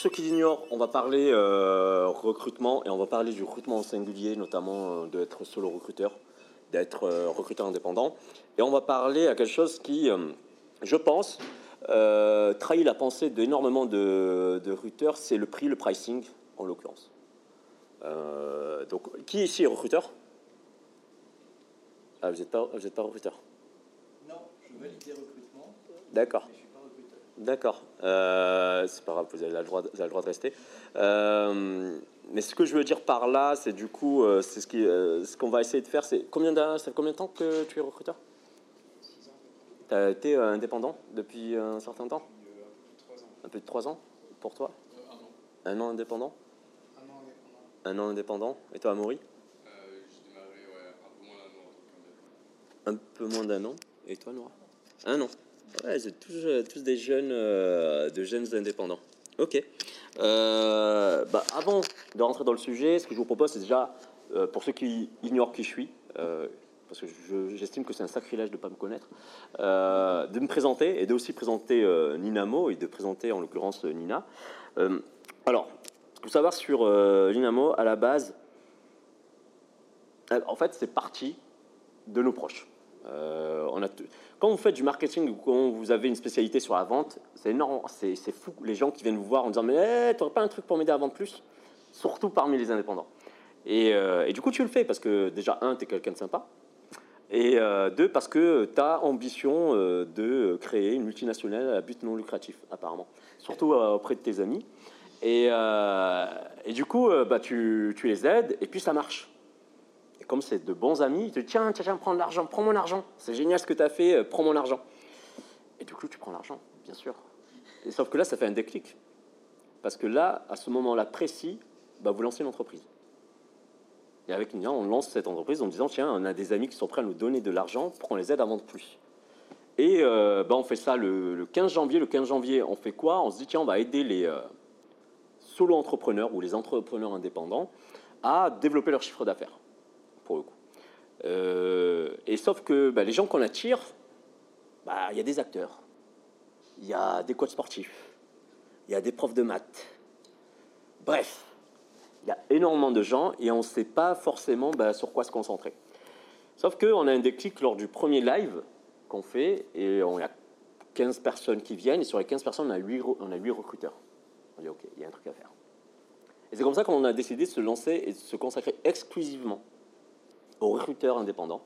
pour ceux qui l'ignorent, on va parler euh, recrutement et on va parler du recrutement au singulier, notamment euh, d'être solo recruteur, d'être euh, recruteur indépendant. Et on va parler à quelque chose qui, euh, je pense, trahit la pensée d'énormément de, de recruteurs, c'est le prix, le pricing, en l'occurrence. Donc, qui ici est recruteur? Ah, Vous n'êtes pas, vous êtes pas recruteur? Non, je valide des recrutements, D'accord. mais je suis pas recruteur. D'accord. Euh, c'est pas grave, vous avez le droit, de- vous avez le droit de rester. Euh, mais ce que je veux dire par là, c'est du coup, euh, c'est ce qu'on va essayer de faire, c'est combien d'années, ça fait combien de temps que tu es recruteur? Six ans, Tu as été indépendant depuis un certain temps? Un peu de trois ans. De pour toi? Un an. Un an indépendant? Un an indépendant. Un an indépendant Et toi, Amaury? Un peu moins d'un an. Et toi, Nora Un an. Ouais, êtes tous, euh, tous des jeunes, euh, de jeunes indépendants. Ok. Euh, bah, avant de rentrer dans le sujet, ce que je vous propose, c'est déjà, euh, pour ceux qui ignorent qui je suis, parce que je- j'estime que c'est un sacrilège de ne pas me connaître, de me présenter et de aussi présenter Ninamo et de présenter en l'occurrence Nina. Alors, qu'il faut savoir sur Ninamo, à la base, en fait, c'est parti de nos proches. Euh, quand vous faites du marketing ou quand vous avez une spécialité sur la vente, c'est énorme, c'est fou les gens qui viennent vous voir en disant mais tu t'aurais pas un truc pour m'aider à vendre plus, surtout parmi les indépendants. Et, euh, et du coup tu le fais parce que déjà un t'es quelqu'un de sympa et euh, deux parce que tu as ambition de créer une multinationale à but non lucratif apparemment, surtout auprès de tes amis. Et, du coup bah, tu les aides et puis ça marche. Comme c'est de bons amis, ils te disent Tiens, tiens, tiens, prends de l'argent, prends mon argent. C'est génial ce que tu as fait, euh, prends mon argent. Et du coup, tu prends l'argent, bien sûr. Et sauf que là, ça fait un déclic. Parce que là, à ce moment-là précis, bah, vous lancez une entreprise. Et avec Nia, on lance cette entreprise en disant Tiens, on a des amis qui sont prêts à nous donner de l'argent pour qu'on les aide à vendre plus. Et euh, bah, on fait ça le, le 15 janvier. Le 15 janvier, on fait quoi? On se dit Tiens, on va aider les euh, solo-entrepreneurs ou les entrepreneurs indépendants à développer leur chiffre d'affaires Euh, et sauf que bah, les gens qu'on attire, bah, il y a des acteurs, il y a des coachs sportifs, il y a des profs de maths. Bref, il y a énormément de gens et on ne sait pas forcément bah, sur quoi se concentrer. Sauf qu'on a un déclic lors du premier live qu'on fait et on a 15 personnes qui viennent et sur les 15 personnes, on a 8, on a 8 recruteurs. On dit ok, il y a un truc à faire. Et c'est comme ça qu'on a décidé de se lancer et de se consacrer exclusivement aux recruteurs indépendants.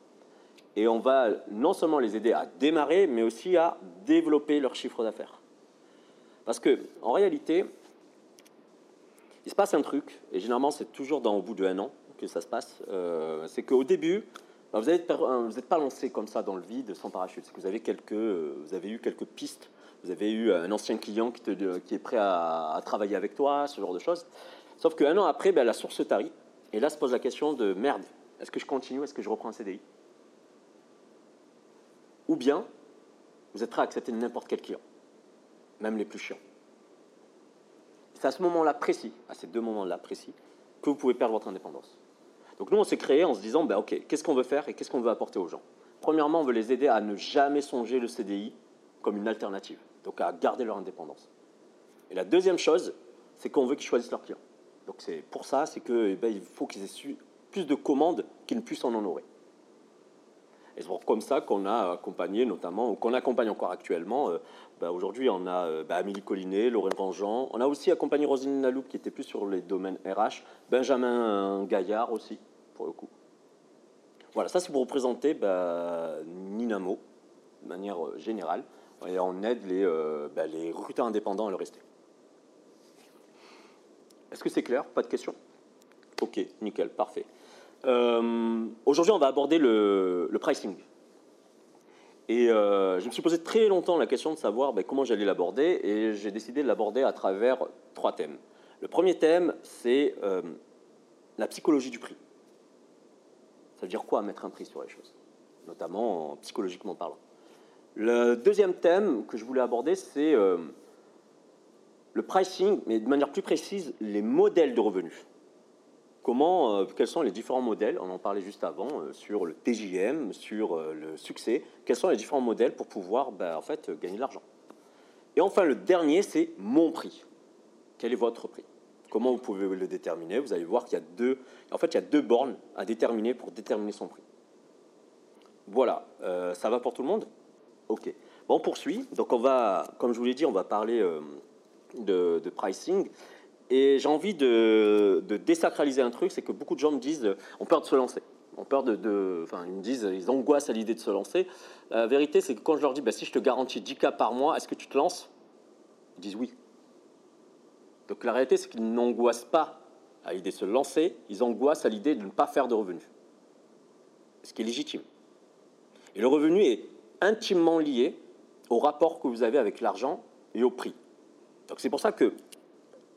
Et on va non seulement les aider à démarrer, mais aussi à développer leur chiffre d'affaires. Parce que, en réalité, il se passe un truc, et généralement c'est toujours dans, au bout d'un an que ça se passe, euh, c'est qu'au début, bah, vous n'êtes pas lancé comme ça dans le vide sans parachute. Que vous avez, quelques, vous avez eu quelques pistes, vous avez eu un ancien client qui, est prêt à, travailler avec toi, ce genre de choses. Sauf qu'un an après, ben, la source tarit, et là se pose la question de merde, est-ce que je continue, est-ce que je reprends un CDI Ou bien, vous êtes prêt à accepter n'importe quel client, même les plus chiants. C'est à ce moment-là précis, à ces deux moments-là précis, que vous pouvez perdre votre indépendance. Donc nous, on s'est créé en se disant, ben, ok, qu'est-ce qu'on veut faire et qu'est-ce qu'on veut apporter aux gens? Premièrement, on veut les aider à ne jamais songer le CDI comme une alternative, donc à garder leur indépendance. Et la deuxième chose, c'est qu'on veut qu'ils choisissent leurs clients. Donc c'est pour ça, c'est que eh ben, faut qu'ils aient su- plus de commandes qu'ils ne puissent en honorer. Et c'est comme ça qu'on a accompagné notamment, ou qu'on accompagne encore actuellement. euh, bah, Aujourd'hui, on a euh, bah, Amélie Collinet, Lorraine Grandjean. On a aussi accompagné Roselyne Laloupe qui était plus sur les domaines RH. Benjamin Gaillard aussi, pour le coup. Voilà, ça c'est pour vous présenter bah, Ninamo de manière euh, générale. Et on aide les, euh, les recruteurs indépendants à le rester. Est-ce que c'est clair? Pas de questions? Ok, nickel, parfait. Euh, Aujourd'hui, on va aborder le, pricing. Et euh, je me suis posé très longtemps la question de savoir ben, comment j'allais l'aborder, et j'ai décidé de l'aborder à travers trois thèmes. Le premier thème, c'est euh, la psychologie du prix. Ça veut dire quoi mettre un prix sur les choses, notamment en psychologiquement parlant? Le deuxième thème que je voulais aborder, c'est le pricing, mais de manière plus précise, les modèles de revenus. Comment, euh, quels sont les différents modèles On en parlait juste avant euh, sur le TJM, sur euh, le succès. Quels sont les différents modèles pour pouvoir, bah, en fait, gagner de l'argent Et enfin, le dernier, c'est mon prix. quel est votre prix? Comment vous pouvez le déterminer? Vous allez voir qu'il y a deux, en fait, il y a deux bornes à déterminer pour déterminer son prix. Voilà, ça va pour tout le monde? Ok. Bon, on poursuit. Donc, on va, comme je vous l'ai dit, on va parler de, de pricing. Et j'ai envie de, désacraliser un truc, c'est que beaucoup de gens me disent, euh, ont peur de se lancer. Ont peur de, enfin, ils me disent, ils angoissent à l'idée de se lancer. La vérité, c'est que quand je leur dis, bah, si je te garantis 10 cas par mois, est-ce que tu te lances? Ils disent oui. Donc la réalité, c'est qu'ils n'angoissent pas à l'idée de se lancer, ils angoissent à l'idée de ne pas faire de revenus. Ce qui est légitime. Et le revenu est intimement lié au rapport que vous avez avec l'argent et au prix. Donc c'est pour ça que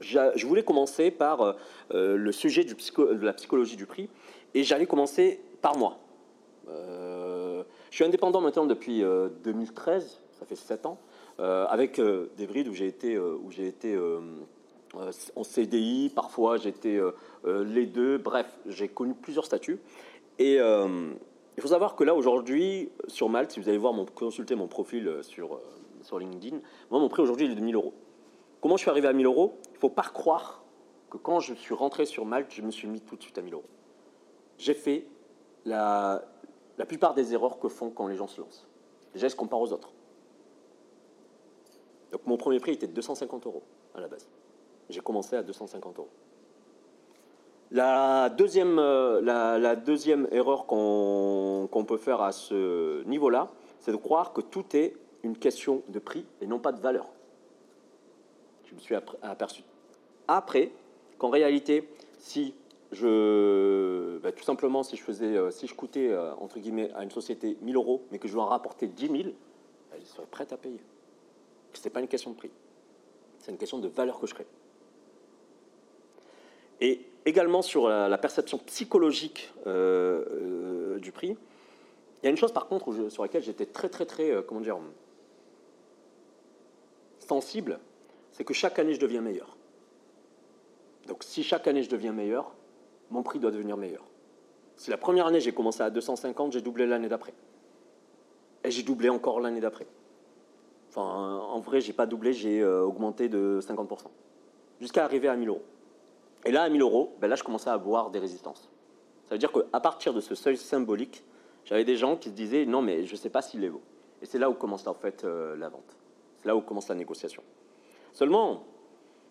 je voulais commencer par euh, euh, le sujet de la psychologie du prix, et j'allais commencer par moi. Euh, je suis indépendant maintenant depuis euh, 2013, ça fait 7 ans, avec des brides où j'ai été, où j'ai été en CDI, parfois j'étais les deux, bref, j'ai connu plusieurs statuts. Et il faut savoir que là aujourd'hui, sur Malte, si vous allez voir consulter mon profil sur, LinkedIn, moi mon prix aujourd'hui est de 1000 euros. Comment je suis arrivé à 1000 euros? Ne faut pas croire que quand je suis rentré sur Malte, je me suis mis tout de suite à 1000 euros. J'ai fait la, la plupart des erreurs que font quand les gens se lancent. Déjà, ils se comparent aux autres. Donc mon premier prix était de 250 euros à la base. J'ai commencé à 250 euros. La deuxième, euh, la, deuxième erreur qu'on qu'on peut faire à ce niveau-là, c'est de croire que tout est une question de prix et non pas de valeur. Je me suis aperçu après qu'en réalité, si je, bah, tout simplement, si je faisais, euh, si je coûtais euh, entre guillemets à une société 1000 euros, mais que je dois en rapporter 10 000, elle serait prête à payer. Ce n'est pas une question de prix, c'est une question de valeur que je crée. Et également sur la, perception psychologique euh, du prix, il y a une chose par contre où je- sur laquelle j'étais très très très comment dire sensible, c'est que chaque année je deviens meilleur. Donc si chaque année je deviens meilleur, mon prix doit devenir meilleur. Si la première année j'ai commencé à 250, j'ai doublé l'année d'après. Et j'ai doublé encore l'année d'après. Enfin, en vrai, j'ai pas doublé, j'ai euh, augmenté de 50%. Jusqu'à arriver à 1000 euros. Et là, à 1000 euros, ben là, je commençais à avoir des résistances. Ça veut dire qu'à partir de ce seuil symbolique, j'avais des gens qui se disaient non, mais je ne sais pas s'il les vaut. Et c'est là où commence en fait euh, la vente. C'est là où commence la négociation. Seulement,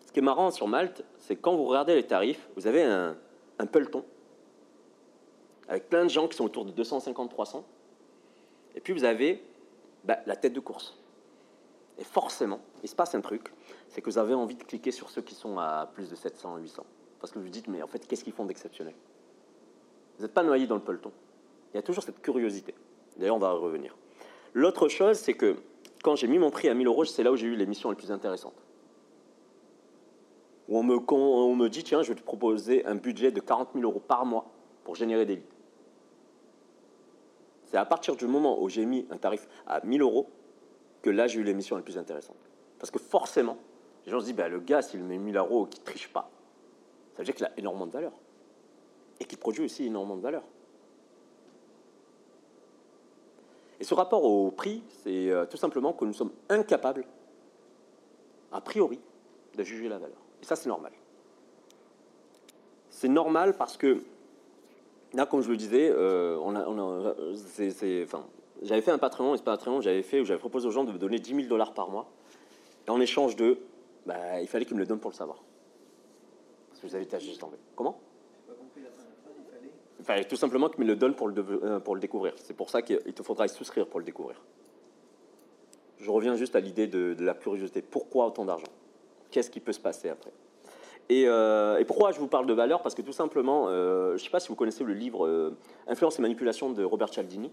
ce qui est marrant sur Malte, c'est quand vous regardez les tarifs, vous avez un, peloton avec plein de gens qui sont autour de 250-300. Et puis vous avez bah, la tête de course. Et forcément, il se passe un truc, c'est que vous avez envie de cliquer sur ceux qui sont à plus de 700, 800. Parce que vous vous dites, mais en fait, qu'est-ce qu'ils font d'exceptionnel? Vous n'êtes pas noyé dans le peloton. Il y a toujours cette curiosité. D'ailleurs, on va revenir. L'autre chose, c'est que quand j'ai mis mon prix à 1000 euros, c'est là où j'ai eu les missions les plus intéressantes. Où on me, dit, tiens, je vais te proposer un budget de 40 000 euros par mois pour générer des leads. C'est à partir du moment où j'ai mis un tarif à 1000 euros que là, j'ai eu les missions les plus intéressantes. Parce que forcément, les gens se disent, bah, le gars, s'il met 1000 euros ne triche pas, ça veut dire qu'il a énormément de valeur. Et qu'il produit aussi énormément de valeur. Et ce rapport au prix, c'est euh, tout simplement que nous sommes incapables, a priori, de juger la valeur. Et ça, c'est normal. C'est normal parce que, là, comme je le disais, euh, on a, c'est- enfin, j'avais fait un Patreon, et ce Patreon, j'avais fait, où j'avais proposé aux gens de me donner 10 000 dollars par mois. Et en échange de, bah, il fallait qu'ils me le donnent pour le savoir. Parce que vous avez été juste tombé. Comment? J'ai pas compris la fin de la phrase, il fallait. Il fallait tout simplement qu'ils me le donnent pour le, euh, pour le découvrir. C'est pour ça qu'il te faudra y souscrire pour le découvrir. Je reviens juste à l'idée de la curiosité. Pourquoi autant d'argent? Qu'est-ce qui peut se passer après? Et, euh, et pourquoi je vous parle de valeur? Parce que tout simplement, euh, je ne sais pas si vous connaissez le livre euh, Influence et manipulation de Robert Cialdini.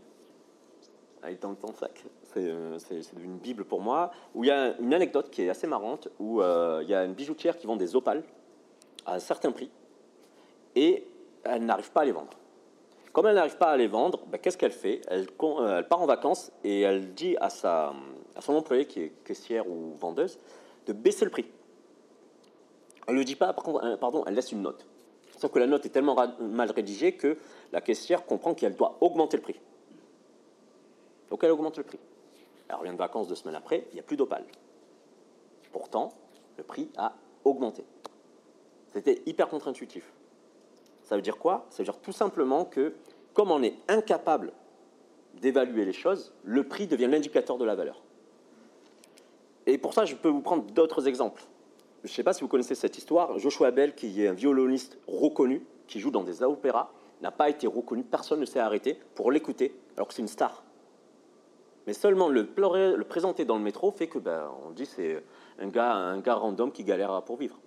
Ah, il est dans le temps sac. C'est devenu une bible pour moi. Où il y a une anecdote qui est assez marrante, où il y a une bijoutière qui vend des opales à un certain prix et elle n'arrive pas à les vendre. Comme elle n'arrive pas à les vendre, ben, qu'est-ce qu'elle fait? Elle, elle part en vacances et elle dit à, sa, à son employé, qui est caissière ou vendeuse, de baisser le prix. Elle ne le dit pas, euh, pardon, elle laisse une note. Sauf que la note est tellement mal rédigée que la caissière comprend qu'elle doit augmenter le prix. Donc elle augmente le prix. Elle revient de vacances deux semaines après, il n'y a plus d'opale. Pourtant, le prix a augmenté. C'était hyper contre-intuitif. Ça veut dire quoi? Ça veut dire tout simplement que, comme on est incapable d'évaluer les choses, le prix devient l'indicateur de la valeur. Et pour ça, je peux vous prendre d'autres exemples. Je ne sais pas si vous connaissez cette histoire. Joshua Bell, qui est un violoniste reconnu, qui joue dans des opéras, n'a pas été reconnu, personne ne s'est arrêté pour l'écouter, alors que c'est une star. Mais seulement le, présenter dans le métro fait que, ben, on dit c'est un gars, un random qui galère pour vivre.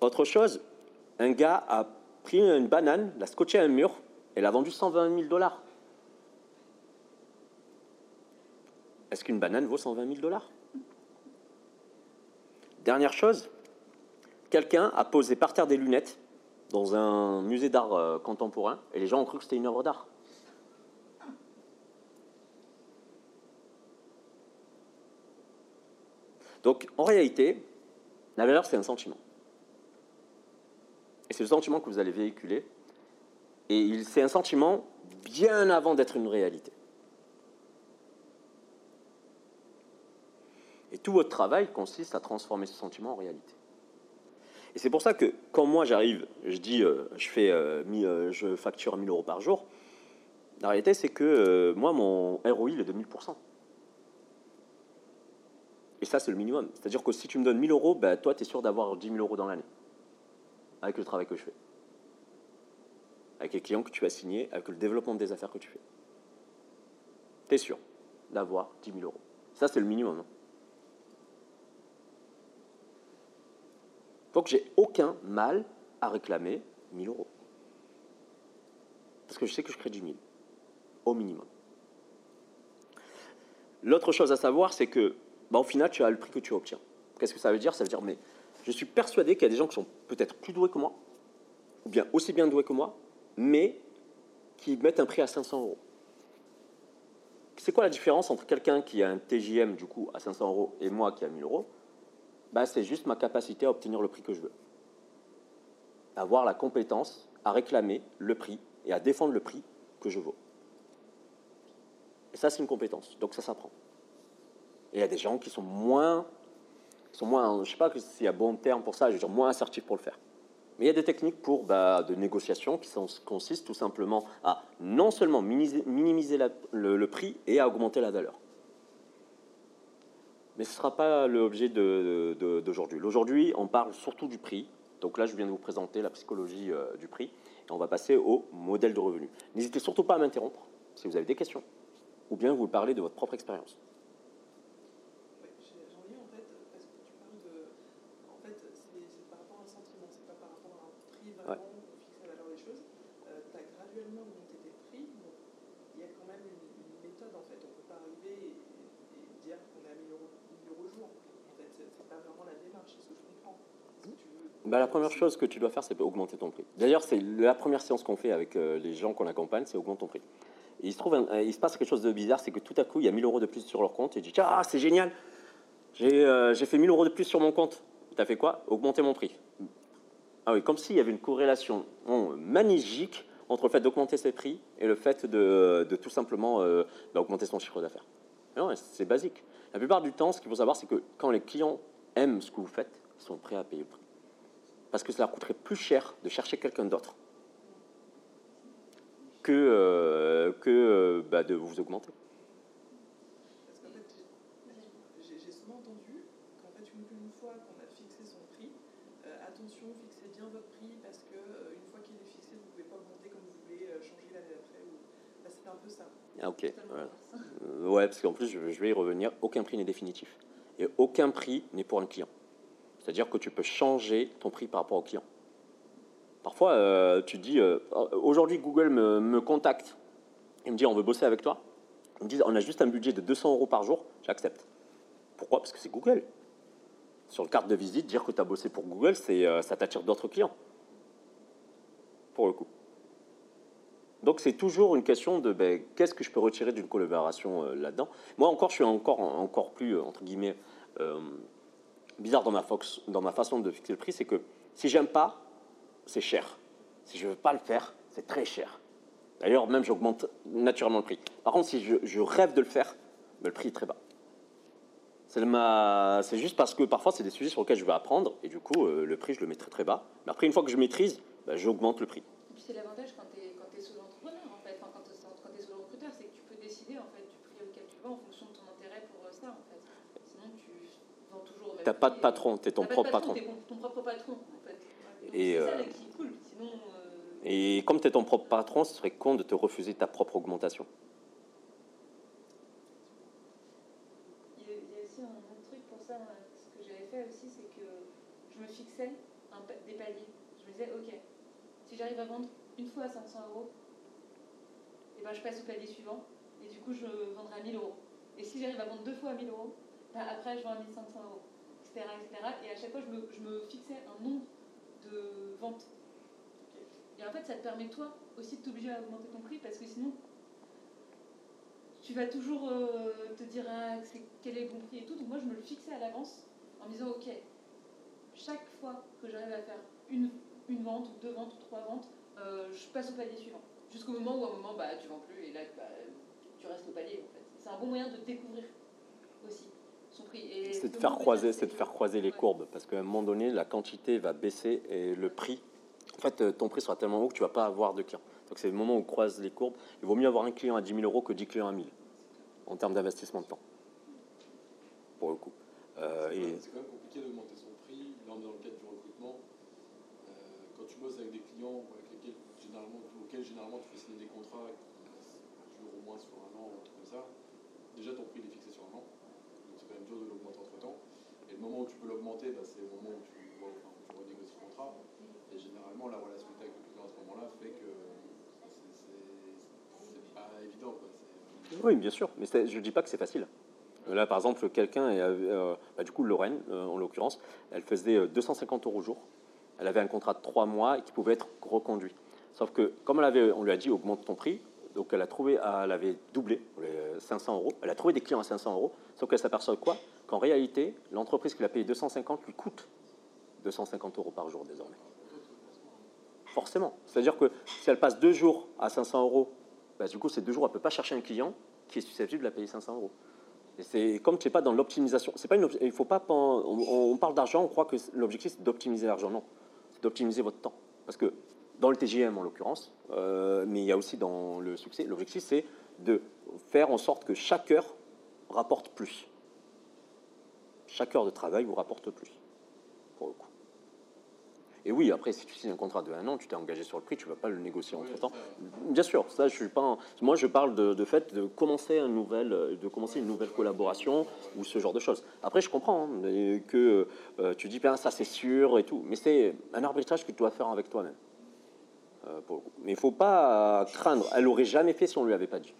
Autre chose, un gars a pris une banane, l'a scotché à un mur et l'a vendu 120 000 dollars. Est-ce qu'une banane vaut 120 000 dollars? Dernière chose, quelqu'un a posé par terre des lunettes dans un musée d'art euh, contemporain et les gens ont cru que c'était une œuvre d'art. Donc, en réalité, la valeur, c'est un sentiment. Et c'est le sentiment que vous allez véhiculer. Et c'est un sentiment bien avant d'être une réalité. Tout votre travail consiste à transformer ce sentiment en réalité. Et c'est pour ça que quand moi j'arrive, je dis, euh, je, fais, euh, euh, je facture 1000 euros par jour, la réalité c'est que moi mon ROI il est de 1000%. Et ça c'est le minimum. C'est-à-dire que si tu me donnes 1000 euros, ben, toi tu es sûr d'avoir 10 000 euros dans l'année. Avec le travail que je fais. Avec les clients que tu as signés, avec le développement des affaires que tu fais. Tu es sûr d'avoir 10 000 euros. Ça c'est le minimum. hein. Que j'ai aucun mal à réclamer 1000 euros. Parce que je sais que je crée du 1000, au minimum. L'autre chose à savoir, c'est que, bah, au final, tu as le prix que tu obtiens. Qu'est-ce que ça veut dire? Ça veut dire, mais je suis persuadé qu'il y a des gens qui sont peut-être plus doués que moi, ou bien aussi bien doués que moi, mais qui mettent un prix à 500 euros. C'est quoi la différence entre quelqu'un qui a un TJM du coup à 500 euros et moi qui a 1000 euros? Bah, c'est juste ma capacité à obtenir le prix que je veux. Avoir la compétence à réclamer le prix et à défendre le prix que je vaux. Et ça, c'est une compétence. Donc ça s'apprend. Et il y a des gens qui sont moins, sont moins, je ne sais pas s'il y a bon terme pour ça, je veux dire moins assertifs pour le faire. Mais il y a des techniques pour, bah, de négociation qui consistent tout simplement à non seulement minimiser, le prix et à augmenter la valeur. Mais ce ne sera pas l'objet d'aujourd'hui. Aujourd'hui, on parle surtout du prix. Donc là, je viens de vous présenter la psychologie euh, du prix. Et on va passer au modèle de revenu. N'hésitez surtout pas à m'interrompre si vous avez des questions. Ou bien vous parlez de votre propre expérience. Ouais, j'ai- J'en ai en fait, parce que tu parles de. En fait, c'est c'est par rapport à un sentiment, c'est pas par rapport à un prix vraiment Ouais. où on fixe la valeur des choses. tu as graduellement augmenté tes prix, donc il y a quand même une, une méthode en fait. On peut pas arriver et, et dire qu'on est à 1000 euros, 1000 euros jour. En fait, c'est c'est pas vraiment la démarche, c'est ce que je comprends. Si tu veux- Bah, la première chose que tu dois faire, c'est augmenter ton prix. D'ailleurs, c'est la première séance qu'on fait avec euh, les gens qu'on accompagne, c'est augmenter ton prix. Il se, trouve il se passe quelque chose de bizarre, c'est que tout à coup, il y a 1000 euros de plus sur leur compte et tu dis Ah, c'est génial J'ai euh, fait 1000 euros de plus sur mon compte. Tu as fait quoi? Augmenter mon prix. Ah oui, comme s'il y avait une corrélation oh, magique entre le fait d'augmenter ses prix et le fait de, tout simplement euh, bah, augmenter son chiffre d'affaires. Non, c'est basique. La plupart du temps, ce qu'il faut savoir, c'est que quand les clients aiment ce que vous faites, ils sont prêts à payer le prix. Parce que ça leur coûterait plus cher de chercher quelqu'un d'autre que, euh, que euh, bah, de vous augmenter. Parce qu'en fait, j'ai- souvent entendu qu'en fait, une, une fois qu'on a fixé son prix, euh, attention, fixez bien votre prix parce que euh, une fois qu'il est fixé, vous ne pouvez pas augmenter comme vous voulez, changer l'année d'après. Ou... Bah, C'était un peu ça. Ah, ok. Ouais, parce qu'en plus, je, je vais y revenir, aucun prix n'est définitif. Et aucun prix n'est pour un client. C'est-à-dire que tu peux changer ton prix par rapport au client. Parfois, euh, tu dis, euh, aujourd'hui, Google me, contacte et me dit, on veut bosser avec toi. Ils me disent, on a juste un budget de 200 euros par jour, j'accepte. Pourquoi? Parce que c'est Google. Sur le carte de visite, dire que tu as bossé pour Google, euh, ça t'attire d'autres clients. Pour le coup. Donc c'est toujours une question de ben, qu'est-ce que je peux retirer d'une collaboration là-dedans? Moi encore, je suis encore, plus, entre guillemets, bizarre dans ma, fox- dans ma façon de fixer le prix, c'est que si j'aime pas, c'est cher. Si je veux pas le faire, c'est très cher. D'ailleurs, même j'augmente naturellement le prix. Par contre, si je, rêve de le faire, ben, le prix est très bas. C'est juste parce que parfois c'est des sujets sur lesquels je veux apprendre et du coup euh, le prix je le mets très très bas. Mais après une fois que je maîtrise, bah, j'augmente le prix es, quand t'es solo entrepreneur en fait, enfin, quand tu es, solo recruteur, c'est que tu peux décider en fait du prix auquel tu vas en fonction de ton intérêt pour euh, ça en fait. Sinon tu T'as pas de patron, t'es ton propre patron. T'es ton propre patron en fait. Et, c'est ça euh, là qui est cool. Sinon, euh, Et comme tu es ton propre patron, ce serait con de te refuser ta propre augmentation. il y, a, il y a aussi un autre truc pour ça. Ce que j'avais fait aussi, c'est que je me fixais un des paliers. Je me disais, ok, si j'arrive à vendre une fois à 500 euros, et ben je passe au palier suivant. Et du coup, je vendrai à 1000 euros. Et si j'arrive à vendre deux fois à 1000 euros, ben après, je vends à 1500 euros, etc.. Et à chaque fois, je me, fixais un nombre de ventes. Et en fait, ça te permet, toi, aussi de t'obliger à augmenter ton prix parce que sinon, tu vas toujours euh, te dire ah, quel est le bon prix et tout. Donc, moi, je me le fixais à l'avance en me disant ok, chaque fois que j'arrive à faire une, vente, ou deux ventes, ou trois ventes, euh, je passe au palier suivant. Jusqu'au moment où, à un moment, bah, tu vends plus et là, bah, tu restes au palier. En fait. C'est un bon moyen de découvrir aussi C'est de faire croiser, moyen, c'est de faire croiser les courbes parce qu'à un moment donné, la quantité va baisser et le prix. En fait, euh, ton prix sera tellement haut que tu vas pas avoir de clients. Donc c'est le moment où croise les courbes. Il vaut mieux avoir un client à 10 000 euros que 10 clients à 1000 en termes d'investissement de temps. Pour le coup. Euh, C'est et quand même- C'est quand même compliqué d'augmenter son prix. Là, on est dans le cadre du recrutement. Euh, quand tu bosses avec des clients avec lesquels, généralement, auxquels généralement tu fais signer des contrats qui durent au moins sur un an ou un truc comme ça, déjà ton prix il est fixé sur un an. Donc c'est quand même de l'augmenter entre temps. Et le moment où tu peux l'augmenter, bah, c'est le moment où tu, vois, enfin, tu renégocies le contrat. Et généralement, la relation que tu as avec le client à ce moment-là fait que c'est- c'est pas évident. Quoi. Oui, bien sûr, mais je ne dis pas que c'est facile. Euh, Là, par exemple, quelqu'un, euh, bah, du coup, Lorraine, euh, en l'occurrence, elle faisait euh, 250 euros au jour. Elle avait un contrat de trois mois et qui pouvait être reconduit. Sauf que, comme elle avait, on lui a dit augmente ton prix, donc elle a trouvé, ah, elle avait doublé les 500 euros. Elle a trouvé des clients à 500 euros, sauf qu'elle s'aperçoit quoi? Qu'en réalité, l'entreprise qui l'a payé 250 lui coûte 250 euros par jour désormais. Forcément. C'est-à-dire que si elle passe deux jours à 500 euros, bah, du coup, ces deux jours, elle ne peut pas chercher un client qui est susceptible de la payer 500 euros. Et c'est comme tu n'es pas dans l'optimisation. C'est pas il faut pas. On, on parle d'argent, on croit que l'objectif c'est d'optimiser l'argent. Non, c'est d'optimiser votre temps. Parce que dans le TGM en l'occurrence, euh, mais il y a aussi dans le succès, l'objectif c'est de faire en sorte que chaque heure rapporte plus. Chaque heure de travail vous rapporte plus, pour le coup. Et oui, après, si tu signes un contrat de un an, tu t'es engagé sur le prix, tu ne vas pas le négocier entre temps. Bien sûr, ça, je suis pas. un- Moi, je parle de, de fait de commencer un nouvel, de commencer une nouvelle collaboration ou ce genre de choses. Après, je comprends hein, que euh, tu dis bien ça, c'est sûr et tout, mais c'est un arbitrage que tu dois faire avec toi-même. Euh. Mais il faut pas craindre. Elle aurait jamais fait si on lui avait pas dit.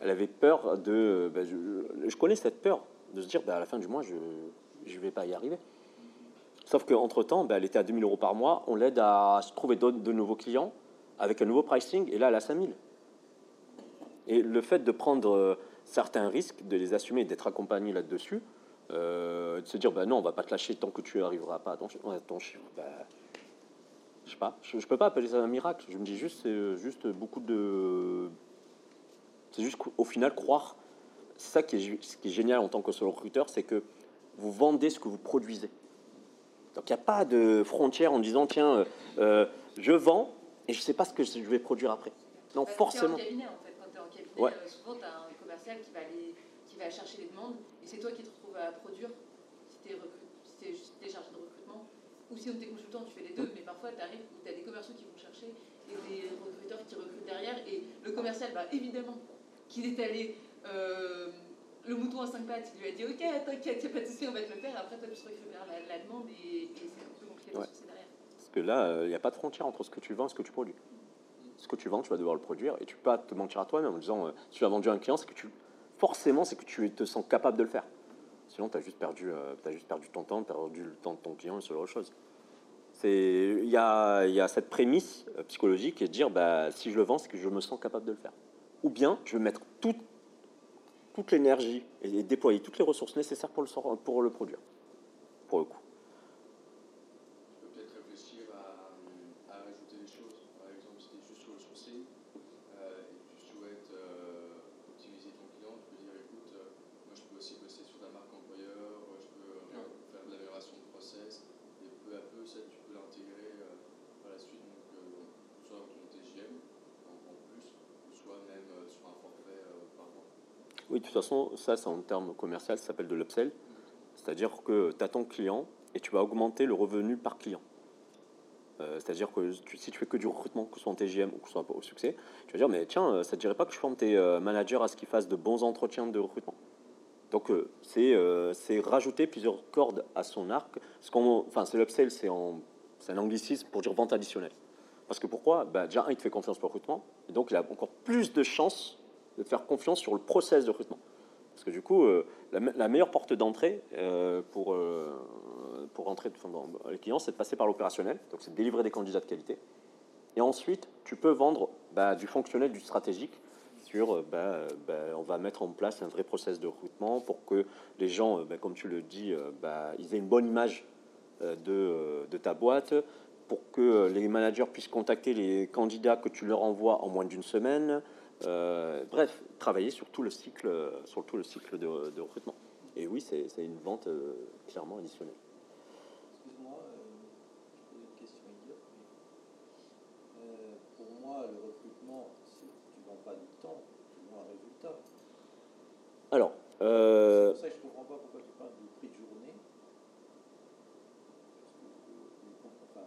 Elle avait peur de. ben, je, connais cette peur de se dire, ben, à la fin du mois, je ne vais pas y arriver. Sauf qu'entre-temps, ben, elle était à 2000 euros par mois. On l'aide à se trouver de nouveaux clients avec un nouveau pricing. Et là, elle a 5000. Et le fait de prendre euh, certains risques, de les assumer d'être accompagné là-dessus, euh, de se dire, ben non, on va pas te lâcher tant que tu n'arriveras pas à à je sais pas. Je, je peux pas appeler ça un miracle. Je me dis juste, c'est euh, juste beaucoup de. C'est juste qu'au final, croire. C'est ça qui est, ce qui est génial en tant que solo recruteur, c'est que vous vendez ce que vous produisez. Donc il n'y a pas de frontière en disant tiens, euh, euh, je vends et je ne sais pas ce que je vais produire après. Non, forcément. T'es en cabinet en fait. Quand tu es en cabinet, Ouais. euh, souvent tu as un commercial qui va, aller, qui va chercher les demandes et c'est toi qui te retrouves à produire si tu es. Ou si on t'es consultant, tu fais les deux, mais parfois tu arrives où tu as des commerciaux qui vont chercher et des recruteurs qui recrutent derrière. Et le commercial, bah, évidemment, qu'il est allé. euh, le mouton à cinq pattes, il lui a dit Ok, t'inquiète, a pas de souci, on va te le faire. Après, toi, tu récupères la, la demande et, et c'est un peu compliqué Ouais. derrière. Parce que là, euh, il n'y a pas de frontière entre ce que tu vends et ce que tu produis. Ce que tu vends, tu vas devoir le produire et tu peux pas te mentir à toi-même en disant euh, si tu as vendu à un client, c'est que tu forcément c'est que tu te sens capable de le faire. Sinon, tu as juste perdu, euh, t'as juste perdu ton temps, perdu le temps de ton client et ce genre de choses. Il y a, y a cette prémisse euh, psychologique et de dire bah si je le vends, c'est que je me sens capable de le faire. Ou bien je vais mettre toute l'énergie et, déployer toutes les ressources nécessaires pour le pour le produire. Pour le coup. Tu peux peut-être réfléchir à, à rajouter des choses. Par exemple, si tu es juste sur le sourcing euh, et que tu souhaites euh, optimiser ton client, tu peux dire écoute, euh, moi je peux aussi bosser sur la marque employeur, Oui, de toute façon, ça, c'est en termes commercial, ça s'appelle de l'upsell. C'est-à-dire que tu as ton client et tu vas augmenter le revenu par client. Euh, C'est-à-dire que si tu fais que du recrutement, que ce soit en TGM ou que ce soit au succès, tu vas dire, mais tiens, euh, ça ne te dirait pas que je forme tes euh, managers à ce qu'ils fassent de bons entretiens de recrutement? Donc, euh, c'est rajouter plusieurs cordes à son arc. Ce qu'on- Enfin, c'est l'upsell, c'est un anglicisme pour dire vente additionnelle. Parce que pourquoi? Bah, Déjà, il te fait confiance pour le recrutement, et donc il a encore plus de chances de faire confiance sur le process de recrutement. Parce que du coup, euh, la, me- la meilleure porte d'entrée euh, pour, euh, pour entrer dans les clients, c'est de passer par l'opérationnel, donc c'est de délivrer des candidats de qualité. Et ensuite, tu peux vendre bah, du fonctionnel, du stratégique, sur euh, bah, bah, on va mettre en place un vrai process de recrutement pour que les gens, bah, comme tu le dis, ils aient une bonne image de, de ta boîte, pour que les managers puissent contacter les candidats que tu leur envoies en moins d'une semaine. Euh, bref, travailler sur tout le cycle, euh, sur tout le cycle de, de recrutement. Et oui, c'est une vente euh, clairement additionnelle. Excuse-moi, euh, une question idiote, mais euh, pour moi, le recrutement, tu vends pas du temps, tu vends un résultat. Alors, euh, C'est pour ça que je comprends pas pourquoi tu parles du prix de journée. Parce que, euh, enfin,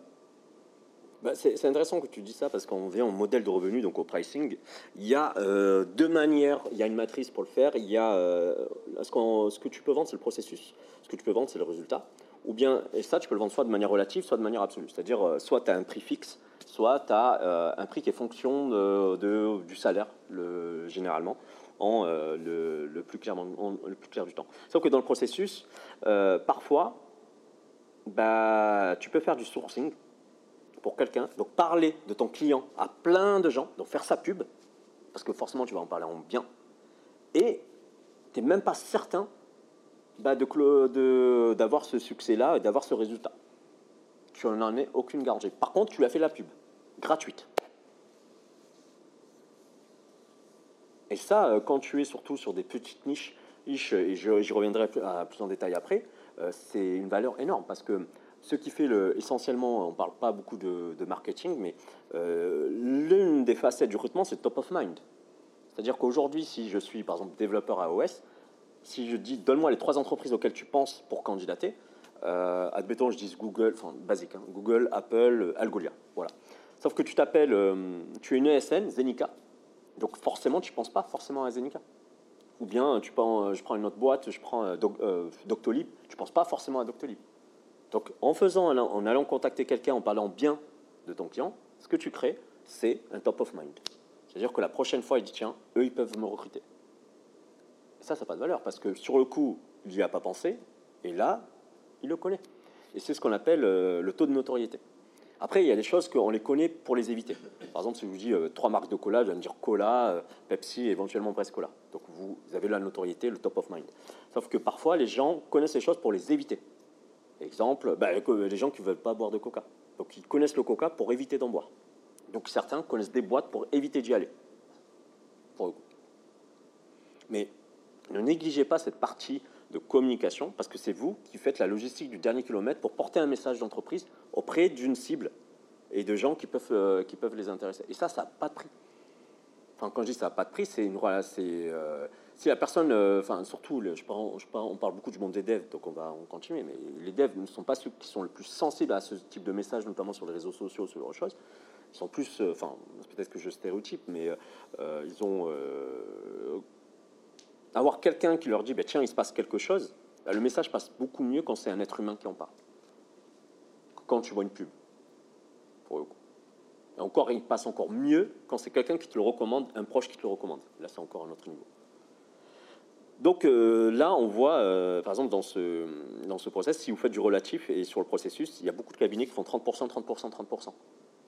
Bah, c'est intéressant que tu dis ça parce qu'on vient au modèle de revenu, donc au pricing. Il y a euh, deux manières, il y a une matrice pour le faire. Il y a euh, ce, que tu peux vendre, c'est le processus. Ce que tu peux vendre, c'est le résultat. Ou bien, et ça, tu peux le vendre soit de manière relative, soit de manière absolue. C'est-à-dire, euh, soit tu as un prix fixe, soit tu as un prix qui est fonction du salaire, le, généralement, en le, plus clairement, en- le plus clair du temps. Sauf que dans le processus, parfois, bah, tu peux faire du sourcing pour quelqu'un, donc parler de ton client à plein de gens, donc faire sa pub, parce que forcément tu vas en parler en bien, et tu n'es même pas certain bah, de clo- de- d'avoir ce succès-là et d'avoir ce résultat. Tu n'en es aucune garantie. Par contre, tu as fait la pub, gratuite. Et ça, euh, quand tu es surtout sur des petites niches, et j'y reviendrai plus, à- plus en détail après, euh, c'est une valeur énorme parce que ce qui fait le, essentiellement, on ne parle pas beaucoup de, marketing, mais euh, l'une des facettes du recrutement, c'est top of mind. C'est-à-dire qu'aujourd'hui, si je suis par exemple développeur iOS, si je dis donne-moi les trois entreprises auxquelles tu penses pour candidater, euh, admettons, je dis Google, enfin basique, hein, Google, Apple, Algolia, voilà. Sauf que tu t'appelles, euh, tu es une ESN, Zenica, donc forcément, tu ne penses pas forcément à Zenica. Ou bien, tu prends, je prends une autre boîte, je prends euh, Doc- Doctolib, tu ne penses pas forcément à Doctolib. Donc, en faisant, en allant contacter quelqu'un, en parlant bien de ton client, ce que tu crées, c'est un top of mind. C'est-à-dire que la prochaine fois, il dit tiens, eux, ils peuvent me recruter. Ça, ça n'a pas de valeur parce que sur le coup, il n'y a pas pensé, et là, il le connaît. Et c'est ce qu'on appelle euh, le taux de notoriété. Après, il y a des choses qu'on les connaît pour les éviter. Par exemple, si je vous dis euh, trois marques de cola, je vais me dire cola, euh, Pepsi et éventuellement Cola. Donc vous, vous avez la notoriété, le top of mind. Sauf que parfois, les gens connaissent ces choses pour les éviter. Exemple, bah, les gens qui ne veulent pas boire de coca. Donc ils connaissent le coca pour éviter d'en boire. Donc certains connaissent des boîtes pour éviter d'y aller. Pour le coup. Mais ne négligez pas cette partie de communication parce que c'est vous qui faites la logistique du dernier kilomètre pour porter un message d'entreprise auprès d'une cible et de gens qui peuvent, euh, qui peuvent les intéresser. Et ça, ça n'a pas de prix. Enfin, quand je dis ça n'a pas de prix, c'est une c'est euh, si la personne, euh, enfin surtout, le- je je parle- on parle beaucoup du monde des devs, donc on va en continuer, mais les devs ne sont pas ceux qui sont le plus sensibles à ce type de message, notamment sur les réseaux sociaux, ce genre de choses. Ils sont plus, euh, enfin, peut-être que je stéréotype, mais euh, ils ont avoir quelqu'un qui leur dit, bah, tiens, il se passe quelque chose, bah, le message passe beaucoup mieux quand c'est un être humain qui en parle. Quand tu vois une pub, pour le. Et encore, il passe encore mieux quand c'est quelqu'un qui te le recommande, un proche qui te le recommande. Là, c'est encore un autre niveau. Donc euh, là, on voit, euh, par exemple, dans ce, dans ce process, si vous faites du relatif et sur le processus, il y a beaucoup de cabinets qui font 30%, 30%, 30%.